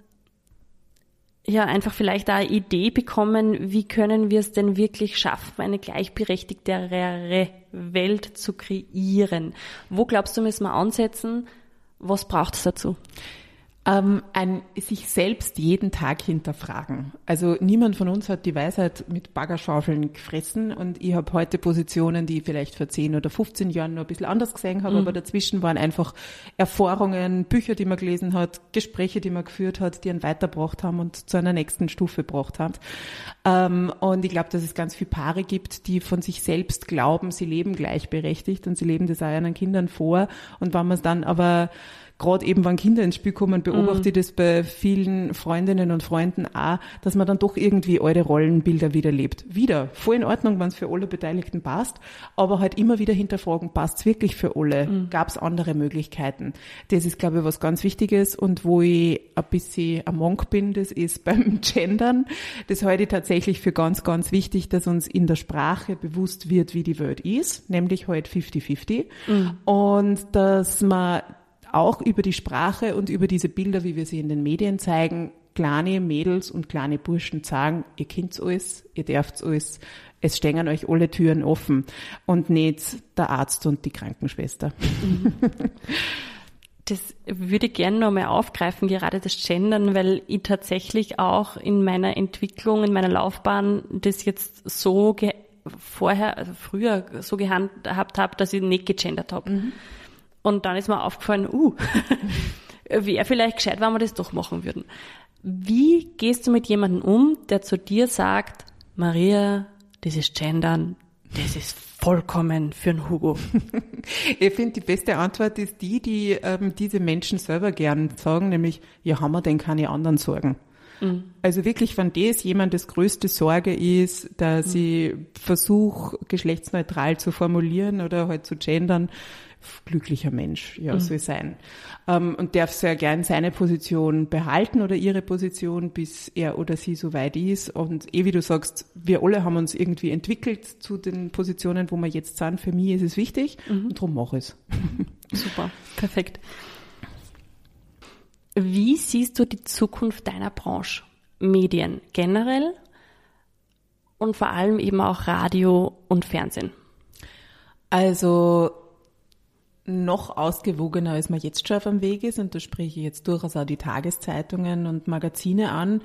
S1: ja, einfach vielleicht eine Idee bekommen, wie können wir es denn wirklich schaffen, eine gleichberechtigtere Welt zu kreieren? Wo glaubst du, müssen wir ansetzen? Was braucht es dazu?
S2: Ähm, ein sich selbst jeden Tag hinterfragen. Also niemand von uns hat die Weisheit mit Baggerschaufeln gefressen und ich habe heute Positionen, die ich vielleicht vor 10 oder 15 Jahren noch ein bisschen anders gesehen habe, mhm. aber dazwischen waren einfach Erfahrungen, Bücher, die man gelesen hat, Gespräche, die man geführt hat, die einen weitergebracht haben und zu einer nächsten Stufe gebracht haben. Ähm, und ich glaube, dass es ganz viele Paare gibt, die von sich selbst glauben, sie leben gleichberechtigt und sie leben das auch ihren Kindern vor und wenn man es dann aber gerade eben, wenn Kinder ins Spiel kommen, beobachte mhm. ich das bei vielen Freundinnen und Freunden auch, dass man dann doch irgendwie eure Rollenbilder wiederlebt. Wieder, voll in Ordnung, wenn es für alle Beteiligten passt, aber halt immer wieder hinterfragen, passt es wirklich für alle? Mhm. Gab es andere Möglichkeiten? Das ist, glaube ich, was ganz Wichtiges und wo ich ein bisschen am Monk bin, das ist <laughs> beim Gendern. Das halte ich tatsächlich für ganz, ganz wichtig, dass uns in der Sprache bewusst wird, wie die Welt ist, nämlich halt 50-50 mhm. und dass man auch über die Sprache und über diese Bilder, wie wir sie in den Medien zeigen, kleine Mädels und kleine Burschen sagen, ihr kennt's alles, ihr dürft's alles, es stehen euch alle Türen offen und nicht der Arzt und die Krankenschwester. <laughs>
S1: Das würde ich gerne nochmal aufgreifen, gerade das Gendern, weil ich tatsächlich auch in meiner Entwicklung, in meiner Laufbahn das jetzt so vorher, also früher so gehandhabt habe, dass ich nicht gegendert habe. Mhm. Und dann ist mir aufgefallen, uh, <laughs> wäre vielleicht gescheit, wenn wir das doch machen würden. Wie gehst du mit jemandem um, der zu dir sagt, Maria, dieses Gendern, das ist vollkommen für einen Hugo. <laughs>
S2: ich finde, die beste Antwort ist die, die ähm, diese Menschen selber gern sagen, nämlich, ja, haben wir denn keine anderen Sorgen? Mhm. Also wirklich, wenn das jemand das größte Sorge ist, dass mhm. ich versuche, geschlechtsneutral zu formulieren oder halt zu gendern, glücklicher Mensch, ja, mhm. soll sein. Ähm, und darf sehr gern seine Position behalten oder ihre Position, bis er oder sie so weit ist. Und eh wie du sagst, wir alle haben uns irgendwie entwickelt zu den Positionen, wo wir jetzt sind. Für mich ist es wichtig mhm. und darum mache ich es. <laughs>
S1: Super, perfekt. Wie siehst du die Zukunft deiner Branche? Medien generell und vor allem eben auch Radio und Fernsehen?
S2: Also noch ausgewogener, als man jetzt schon auf dem Weg ist. Und da spreche ich jetzt durchaus auch die Tageszeitungen und Magazine an,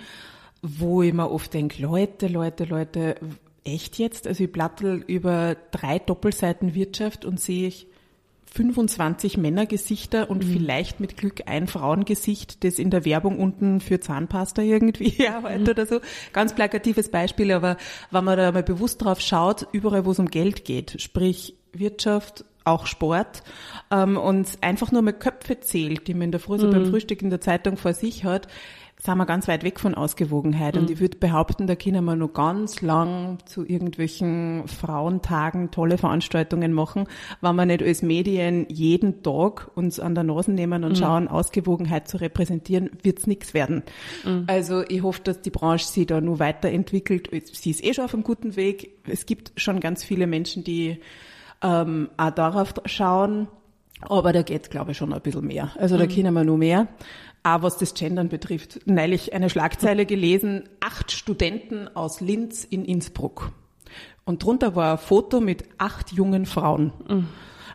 S2: wo ich mir oft denke, Leute, Leute, Leute, echt jetzt? Also ich plattel über drei Doppelseiten Wirtschaft und sehe ich 25 Männergesichter und mhm. vielleicht mit Glück ein Frauengesicht, das in der Werbung unten für Zahnpasta irgendwie <laughs> arbeitet mhm. oder so. Ganz plakatives Beispiel, aber wenn man da mal bewusst drauf schaut, überall wo es um Geld geht, sprich Wirtschaft, auch Sport ähm, und einfach nur mal Köpfe zählt, die man in der Früh so beim mhm. Frühstück in der Zeitung vor sich hat, sind wir ganz weit weg von Ausgewogenheit. Mhm. Und ich würde behaupten, da können wir noch ganz lang zu irgendwelchen Frauentagen tolle Veranstaltungen machen, wenn wir nicht als Medien jeden Tag uns an der Nase nehmen und mhm. schauen, Ausgewogenheit zu repräsentieren, wird's nichts werden. Mhm. Also ich hoffe, dass die Branche sich da nur weiterentwickelt. Sie ist eh schon auf einem guten Weg. Es gibt schon ganz viele Menschen, die ähm, auch darauf schauen. Aber da geht, glaube ich, schon ein bisschen mehr. Also da mhm. können wir nur mehr. Auch was das Gendern betrifft. Neulich eine Schlagzeile gelesen, acht Studenten aus Linz in Innsbruck. Und drunter war ein Foto mit acht jungen Frauen. Mhm.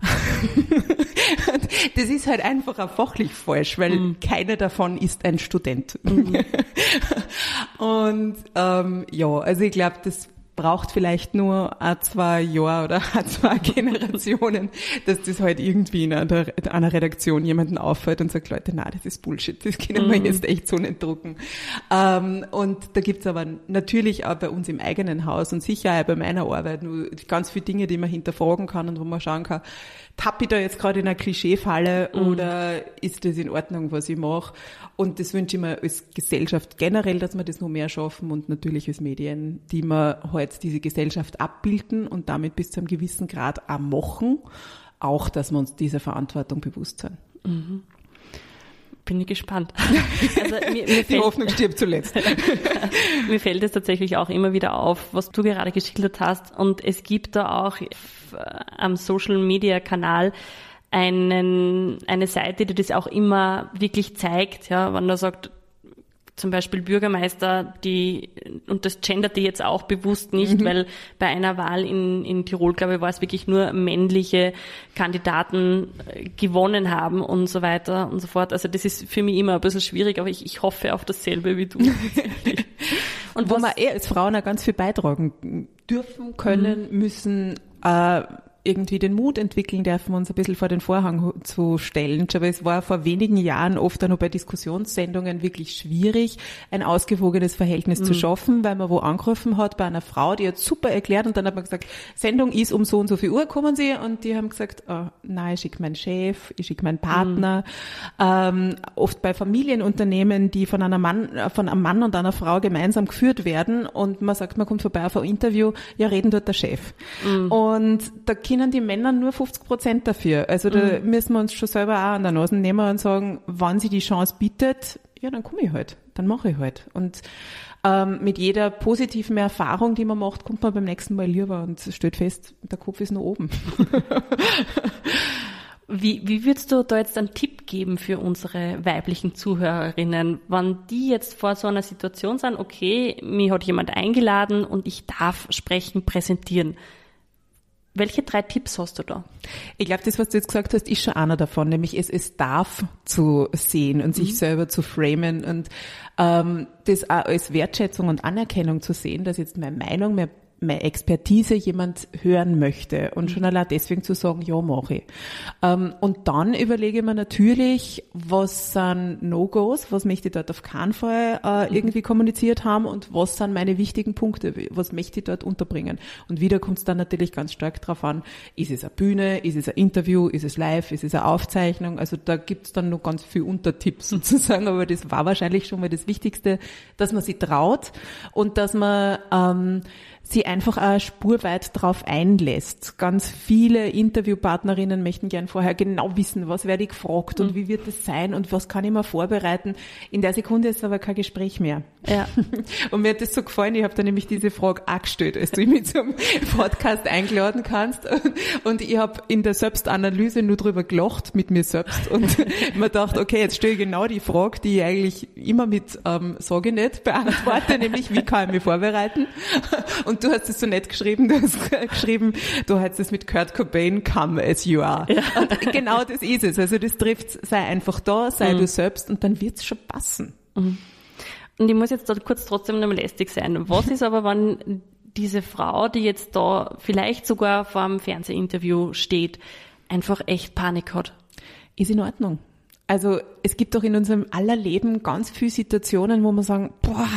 S2: <laughs> das ist halt einfach auch fachlich falsch, weil mhm. keiner davon ist ein Student. Mhm. <laughs> Und ähm, ja, also ich glaube, das braucht vielleicht nur ein, zwei Jahre oder <laughs> ein, zwei Generationen, dass das halt irgendwie in einer, einer Redaktion jemanden auffällt und sagt, Leute, na, das ist Bullshit, das können wir mhm. jetzt echt so nicht drucken. Ähm, und da gibt's aber natürlich auch bei uns im eigenen Haus und sicher auch bei meiner Arbeit nur ganz viele Dinge, die man hinterfragen kann und wo man schauen kann, tappe ich da jetzt gerade in einer Klischeefalle mhm. oder ist das in Ordnung, was ich mache? Und das wünsche ich mir als Gesellschaft generell, dass wir das noch mehr schaffen und natürlich als Medien, die wir halt diese Gesellschaft abbilden und damit bis zu einem gewissen Grad auch machen, auch, dass wir uns dieser Verantwortung bewusst sind. Mhm.
S1: Bin ich gespannt. <laughs>
S2: Also, mir, mir Die Hoffnung stirbt zuletzt. <laughs>
S1: mir fällt es tatsächlich auch immer wieder auf, was du gerade geschildert hast. Und es gibt da auch am Social Media Kanal einen, eine Seite, die das auch immer wirklich zeigt, ja, wenn er sagt, zum Beispiel Bürgermeister, die, und das genderte jetzt auch bewusst nicht, mhm. weil bei einer Wahl in, in Tirol, glaube ich, war es wirklich nur männliche Kandidaten äh, gewonnen haben und so weiter und so fort. Also das ist für mich immer ein bisschen schwierig, aber ich, ich hoffe auf dasselbe wie du. <laughs>
S2: und wo wir eh als Frauen auch ganz viel beitragen dürfen, können, mhm. müssen, äh, irgendwie den Mut entwickeln dürfen, uns ein bisschen vor den Vorhang zu stellen. Aber es war vor wenigen Jahren oft auch noch bei Diskussionssendungen wirklich schwierig, ein ausgewogenes Verhältnis mhm. zu schaffen, weil man wo angerufen hat bei einer Frau, die hat super erklärt und dann hat man gesagt, Sendung ist um so und so viel Uhr, kommen Sie? Und die haben gesagt, oh, nein, ich schicke meinen Chef, ich schicke meinen Partner. Mhm. Ähm, oft bei Familienunternehmen, die von einer Mann, von einem Mann und einer Frau gemeinsam geführt werden und man sagt, man kommt vorbei auf ein Interview, ja, reden dort der Chef. Mhm. Und da können die Männer nur 50 Prozent dafür. Also da mhm. müssen wir uns schon selber auch an der Nase nehmen und sagen, wann sie die Chance bietet, ja, dann komme ich halt, dann mache ich halt. Und ähm, mit jeder positiven Erfahrung, die man macht, kommt man beim nächsten Mal lieber und stellt fest, der Kopf ist nur oben. <laughs>
S1: Wie, wie würdest du da jetzt einen Tipp geben für unsere weiblichen Zuhörerinnen, wann die jetzt vor so einer Situation sind, okay, mir hat jemand eingeladen und ich darf sprechen, präsentieren. Welche drei Tipps hast du da?
S2: Ich glaube, das, was du jetzt gesagt hast, ist schon einer davon, nämlich es, es darf zu sehen und sich mhm. selber zu framen und ähm, das auch als Wertschätzung und Anerkennung zu sehen, dass jetzt meine Meinung, meine meine Expertise jemand hören möchte und schon allein deswegen zu sagen, ja, mache ich. Ähm, und dann überlege ich mir natürlich, was sind No-Gos, was möchte ich dort auf keinen Fall äh, mhm. irgendwie kommuniziert haben und was sind meine wichtigen Punkte, was möchte ich dort unterbringen. Und wieder kommt es dann natürlich ganz stark darauf an, ist es eine Bühne, ist es ein Interview, ist es live, ist es eine Aufzeichnung, also da gibt es dann noch ganz viel Untertipps <laughs> sozusagen, aber das war wahrscheinlich schon mal das Wichtigste, dass man sich traut und dass man ähm, sie einfach eine Spur weit drauf einlässt. Ganz viele Interviewpartnerinnen möchten gern vorher genau wissen, was werde ich gefragt und mhm. wie wird es sein und was kann ich mir vorbereiten. In der Sekunde ist aber kein Gespräch mehr. Ja. <laughs> Und mir hat das so gefallen, ich habe da nämlich diese Frage auch gestellt, als du mich zum Podcast eingeladen kannst. Und ich habe in der Selbstanalyse nur drüber gelacht mit mir selbst und <laughs> mir gedacht, okay, jetzt stelle ich genau die Frage, die ich eigentlich immer mit ähm, sage nicht beantworte, nämlich wie kann ich mich vorbereiten? Und und du hast es so nett geschrieben, du hast <laughs> geschrieben, du hast es mit Kurt Cobain, come as you are. Ja. Und genau das ist es. Also das trifft, sei einfach da, sei mhm. du selbst und dann wird's schon passen. Mhm.
S1: Und ich muss jetzt da kurz trotzdem noch lästig sein. Was ist aber, wenn diese Frau, die jetzt da vielleicht sogar vor einem Fernsehinterview steht, einfach echt Panik hat?
S2: Ist in Ordnung. Also es gibt doch in unserem aller Leben ganz viele Situationen, wo man sagen, boah,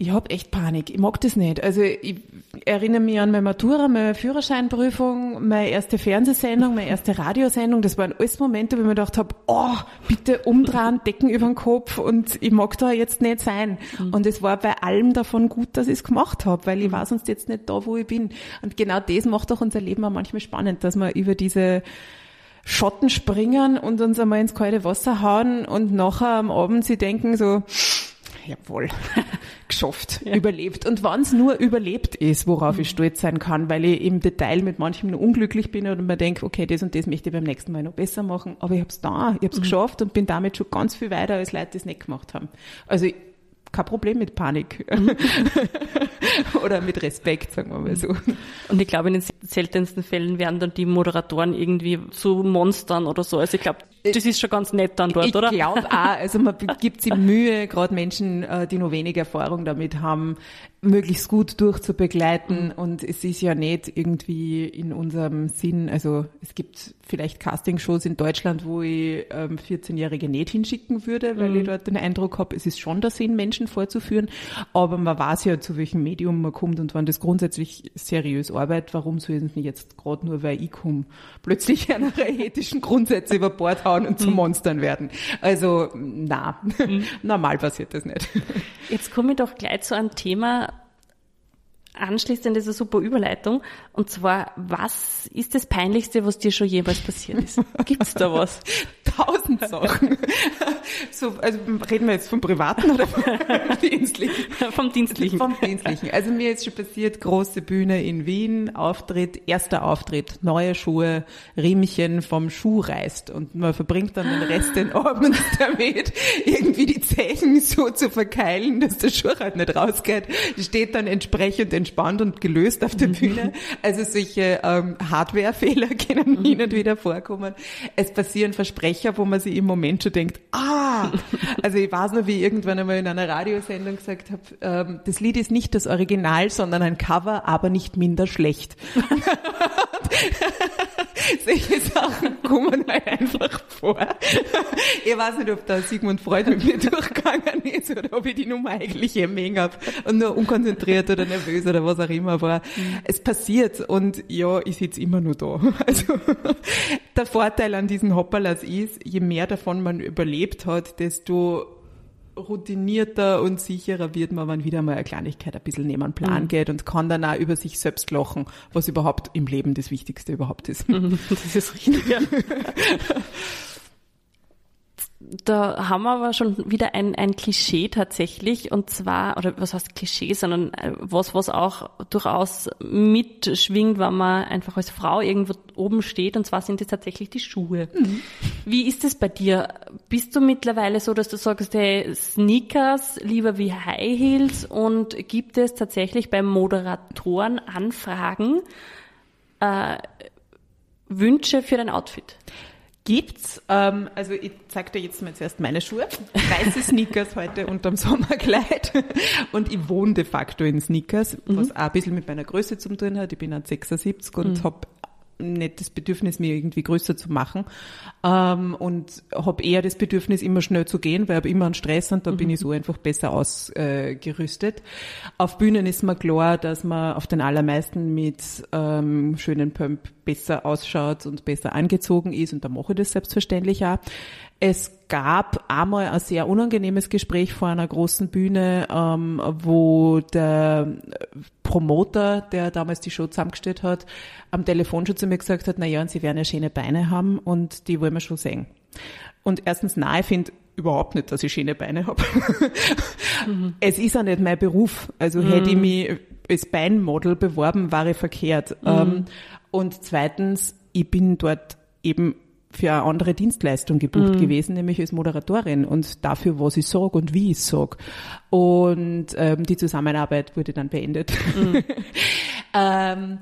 S2: ich hab echt Panik. Ich mag das nicht. Also ich erinnere mich an meine Matura, meine Führerscheinprüfung, meine erste Fernsehsendung, meine erste Radiosendung. Das waren alles Momente, wo ich mir gedacht habe, oh, bitte umdrehen, Decken über den Kopf und ich mag da jetzt nicht sein. Mhm. Und es war bei allem davon gut, dass ich es gemacht habe, weil ich war sonst jetzt nicht da, wo ich bin. Und genau das macht auch unser Leben auch manchmal spannend, dass wir über diese Schotten springen und uns einmal ins kalte Wasser hauen und nachher am Abend sie denken so, jawohl, <laughs> geschafft, ja. überlebt. Und wenn es nur überlebt ist, worauf mhm. ich stolz sein kann, weil ich im Detail mit manchem nur unglücklich bin oder mir denke, okay, das und das möchte ich beim nächsten Mal noch besser machen, aber ich habe es da, ich habe es mhm. geschafft und bin damit schon ganz viel weiter, als Leute, die es nicht gemacht haben. Also kein Problem mit Panik <laughs> oder mit Respekt, sagen wir mal so.
S1: Und ich glaube, in den seltensten Fällen werden dann die Moderatoren irgendwie zu Monstern oder so. Also ich glaube, das ist schon ganz nett dann dort,
S2: ich
S1: oder?
S2: Ich glaube auch. Also man gibt sich Mühe, gerade Menschen, äh, die noch wenig Erfahrung damit haben, möglichst gut durchzubegleiten. Und es ist ja nicht irgendwie in unserem Sinn, also es gibt vielleicht Castingshows in Deutschland, wo ich ähm, 14-Jährige nicht hinschicken würde, weil mhm. ich dort den Eindruck habe, es ist schon der Sinn, Menschen vorzuführen. Aber man weiß ja, zu welchem Medium man kommt und wenn das grundsätzlich seriös arbeitet, warum soll nicht jetzt gerade nur, weil ich komme, plötzlich <laughs> einer ethischen Grundsätze über Bord hauen und zu mhm. Monstern werden. Also na, mhm. <laughs> normal passiert das nicht.
S1: Jetzt komme ich doch gleich zu einem Thema, anschließt an diese super Überleitung. Und zwar, was ist das Peinlichste, was dir schon jemals passiert ist? <laughs> Gibt's da was?
S2: Tausend Sachen. so, also reden wir jetzt vom Privaten oder vom <laughs> Dienstlichen?
S1: Vom Dienstlichen.
S2: Vom Dienstlichen. Also mir ist schon passiert, große Bühne in Wien, Auftritt, erster Auftritt, neue Schuhe, Riemchen vom Schuh reißt und man verbringt dann den Rest den Abend <laughs> damit, irgendwie die Zechen so zu verkeilen, dass der Schuh halt nicht rausgeht. Steht dann entsprechend entspannt und gelöst auf der Bühne. Also solche ähm, Hardware-Fehler <laughs> können hin und wieder vorkommen. Es passieren Versprecher, wo man sich im Moment schon denkt, ah, also ich weiß noch, wie ich irgendwann einmal in einer Radiosendung gesagt habe, ähm, das Lied ist nicht das Original, sondern ein Cover, aber nicht minder schlecht. <laughs> <laughs> <laughs> Solche Sachen kommen halt einfach vor. Ich weiß nicht, ob da Sigmund Freud mit mir durchgegangen ist oder ob ich die Nummer eigentlich Menge habe und nur unkonzentriert oder nervös oder was auch immer, aber mhm. es passiert und ja, ich sitze immer nur da. <laughs> Also der Vorteil an diesen Hopperlas ist, je mehr davon man überlebt hat, desto routinierter und sicherer wird man, wenn wieder mal eine Kleinigkeit ein bisschen neben den Plan mhm. geht und kann dann auch über sich selbst lachen, was überhaupt im Leben das Wichtigste überhaupt ist.
S1: Mhm, <laughs> das ist richtig. Ja. <laughs> da haben wir aber schon wieder ein, ein Klischee tatsächlich und zwar, oder was heißt Klischee, sondern äh, was, was auch durchaus mitschwingt, wenn man einfach als Frau irgendwo oben steht und zwar sind es tatsächlich die Schuhe. Mhm. Wie ist es bei dir? Bist du mittlerweile so, dass du sagst, hey, Sneakers lieber wie High Heels und gibt es tatsächlich bei Moderatoren Anfragen, äh, Wünsche für dein Outfit?
S2: Gibt's. Ähm, also ich zeig dir jetzt mal zuerst meine Schuhe. Weiße Sneakers heute unterm Sommerkleid. Und ich wohne de facto in Sneakers, was mhm. auch ein bisschen mit meiner Größe zu tun hat. Ich bin 1,76 und mhm. habe nicht das Bedürfnis, mir irgendwie größer zu machen ähm, und habe eher das Bedürfnis, immer schnell zu gehen, weil ich habe immer einen Stress und da mhm. bin ich so einfach besser ausgerüstet. Äh, auf Bühnen ist mir klar, dass man auf den allermeisten mit ähm, schönen Pump besser ausschaut und besser angezogen ist und da mache ich das selbstverständlich auch. Es gab einmal ein sehr unangenehmes Gespräch vor einer großen Bühne, ähm, wo der Promoter, der damals die Show zusammengestellt hat, am Telefon schon zu mir gesagt hat, na ja, und Sie werden ja schöne Beine haben und die wollen wir schon sehen. Und erstens, nein, ich finde überhaupt nicht, dass ich schöne Beine habe. mhm. Es ist auch nicht mein Beruf. Also mhm. hätte ich mich als Beinmodel beworben, war ich verkehrt. Mhm. Ähm, und zweitens, ich bin dort eben für eine andere Dienstleistung gebucht mhm. gewesen, nämlich als Moderatorin und dafür, was ich sage und wie ich sage. Und ähm, die Zusammenarbeit wurde dann beendet. Mhm. <laughs> ähm,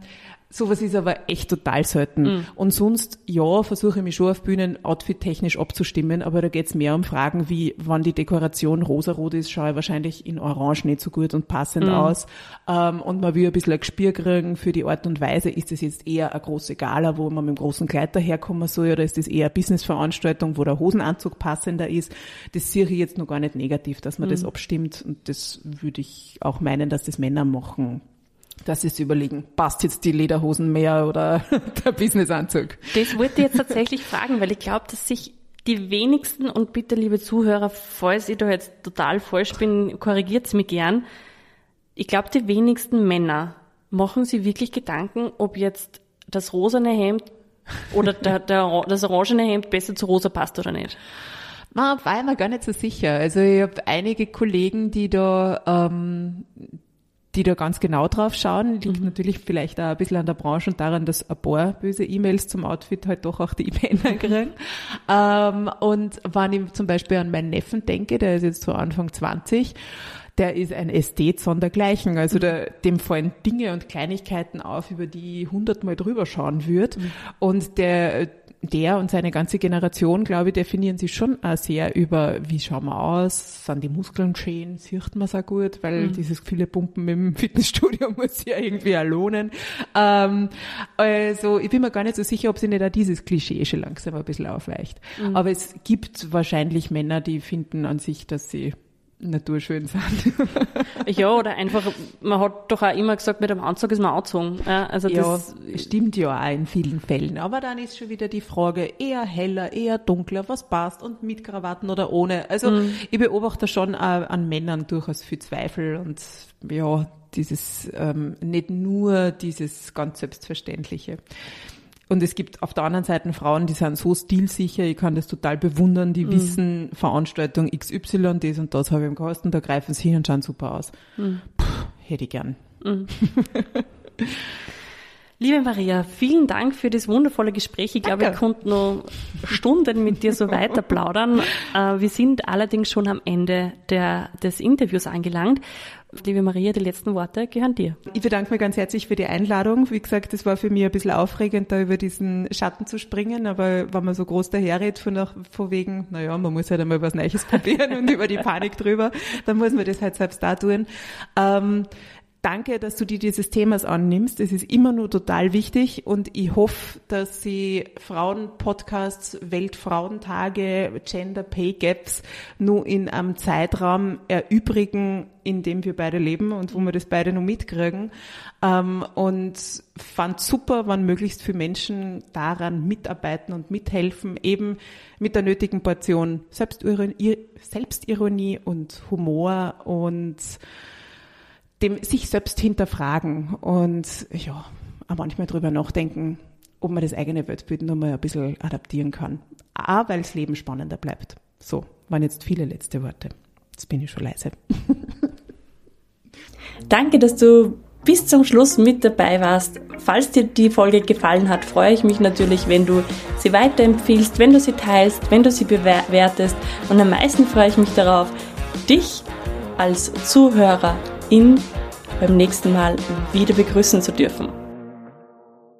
S2: Sowas ist aber echt total selten. Mhm. Und sonst, ja, versuche ich mich schon auf Bühnen outfit-technisch abzustimmen, aber da geht's mehr um Fragen wie, wann die Dekoration rosarot ist, schaue ich wahrscheinlich in Orange nicht so gut und passend mhm. aus. Ähm, und man will ein bisschen ein Gespür kriegen für die Art und Weise. Ist das jetzt eher eine große Gala, wo man mit dem großen Kleid daherkommen soll, oder ist das eher eine Businessveranstaltung, wo der Hosenanzug passender ist? Das sehe ich jetzt noch gar nicht negativ, dass man mhm. das abstimmt. Und das würde ich auch meinen, dass das Männer machen dass sie sich überlegen, passt jetzt die Lederhosen mehr oder <laughs> der Businessanzug?
S1: Das wollte ich jetzt tatsächlich <laughs> fragen, weil ich glaube, dass sich die wenigsten, und bitte liebe Zuhörer, falls ich da jetzt total falsch bin, korrigiert mich gern. Ich glaube, die wenigsten Männer machen sich wirklich Gedanken, ob jetzt das rosane Hemd oder der, <laughs> der, das orangene Hemd besser zu rosa passt oder nicht.
S2: Na, war ich mir gar nicht so sicher. Also ich habe einige Kollegen, die da ähm, die da ganz genau drauf schauen. Liegt mhm. natürlich vielleicht auch ein bisschen an der Branche und daran, dass ein paar böse E-Mails zum Outfit halt doch auch die Männer <laughs> kriegen. ähm, und wenn ich zum Beispiel an meinen Neffen denke, der ist jetzt so Anfang 20, der ist ein Ästhet sondergleichen. Also der, dem fallen Dinge und Kleinigkeiten auf, über die hundertmal drüber schauen wird. Mhm. Und der der und seine ganze Generation, glaube ich, definieren sich schon auch sehr über, wie schauen wir aus, sind die Muskeln schön, sieht man es auch gut, weil mhm. dieses viele Pumpen im <laughs> Fitnessstudio muss ja irgendwie auch lohnen. Ähm, also ich bin mir gar nicht so sicher, ob sie nicht auch dieses Klischee schon langsam ein bisschen aufweicht. Mhm. Aber es gibt wahrscheinlich Männer, die finden an sich, dass sie naturschön sind.
S1: ja, oder einfach, man hat doch auch immer gesagt, mit dem Anzug ist man angezogen. Ja,
S2: also das ja, stimmt ja auch in vielen Fällen. Aber dann ist schon wieder die Frage, eher heller, eher dunkler, was passt und mit Krawatten oder ohne. Also mhm. ich beobachte schon auch an Männern durchaus viel Zweifel und ja, dieses, ähm, nicht nur dieses ganz Selbstverständliche. Und es gibt auf der anderen Seite Frauen, die sind so stilsicher, ich kann das total bewundern, die mhm. wissen, Veranstaltung XY, das und das habe ich im Kosten, da greifen sie hin und schauen super aus. Mhm. Puh, hätte ich gern. Mhm. <laughs>
S1: Liebe Maria, vielen Dank für das wundervolle Gespräch. Ich glaube, ich konnte noch Stunden mit dir so <laughs> weiter plaudern. Äh, wir sind allerdings schon am Ende der, des Interviews angelangt. Liebe Maria, die letzten Worte gehören dir.
S2: Ich bedanke mich ganz herzlich für die Einladung. Wie gesagt, es war für mich ein bisschen aufregend, da über diesen Schatten zu springen, aber wenn man so groß daherredet, von, von wegen, naja, man muss halt einmal was Neues <laughs> probieren und über die Panik drüber, dann muss man das halt selbst da tun. Ähm, Danke, dass du dir dieses Themas annimmst. Es ist immer nur total wichtig und ich hoffe, dass sie Frauenpodcasts, Weltfrauentage, Gender Pay Gaps nur in einem Zeitraum erübrigen, in dem wir beide leben und wo wir das beide nur mitkriegen. Ähm, und fand super, wann möglichst viele Menschen daran mitarbeiten und mithelfen, eben mit der nötigen Portion Selbstironie, Selbstironie und Humor und dem sich selbst hinterfragen und ja, auch manchmal drüber nachdenken, ob man das eigene Weltbild noch mal ein bisschen adaptieren kann. A, weil das Leben spannender bleibt. So, waren jetzt viele letzte Worte. Jetzt bin ich schon leise. <laughs>
S1: Danke, dass du bis zum Schluss mit dabei warst. Falls dir die Folge gefallen hat, freue ich mich natürlich, wenn du sie weiterempfiehlst, wenn du sie teilst, wenn du sie bewertest. Und am meisten freue ich mich darauf, dich als Zuhörer in beim nächsten Mal wieder begrüßen zu dürfen.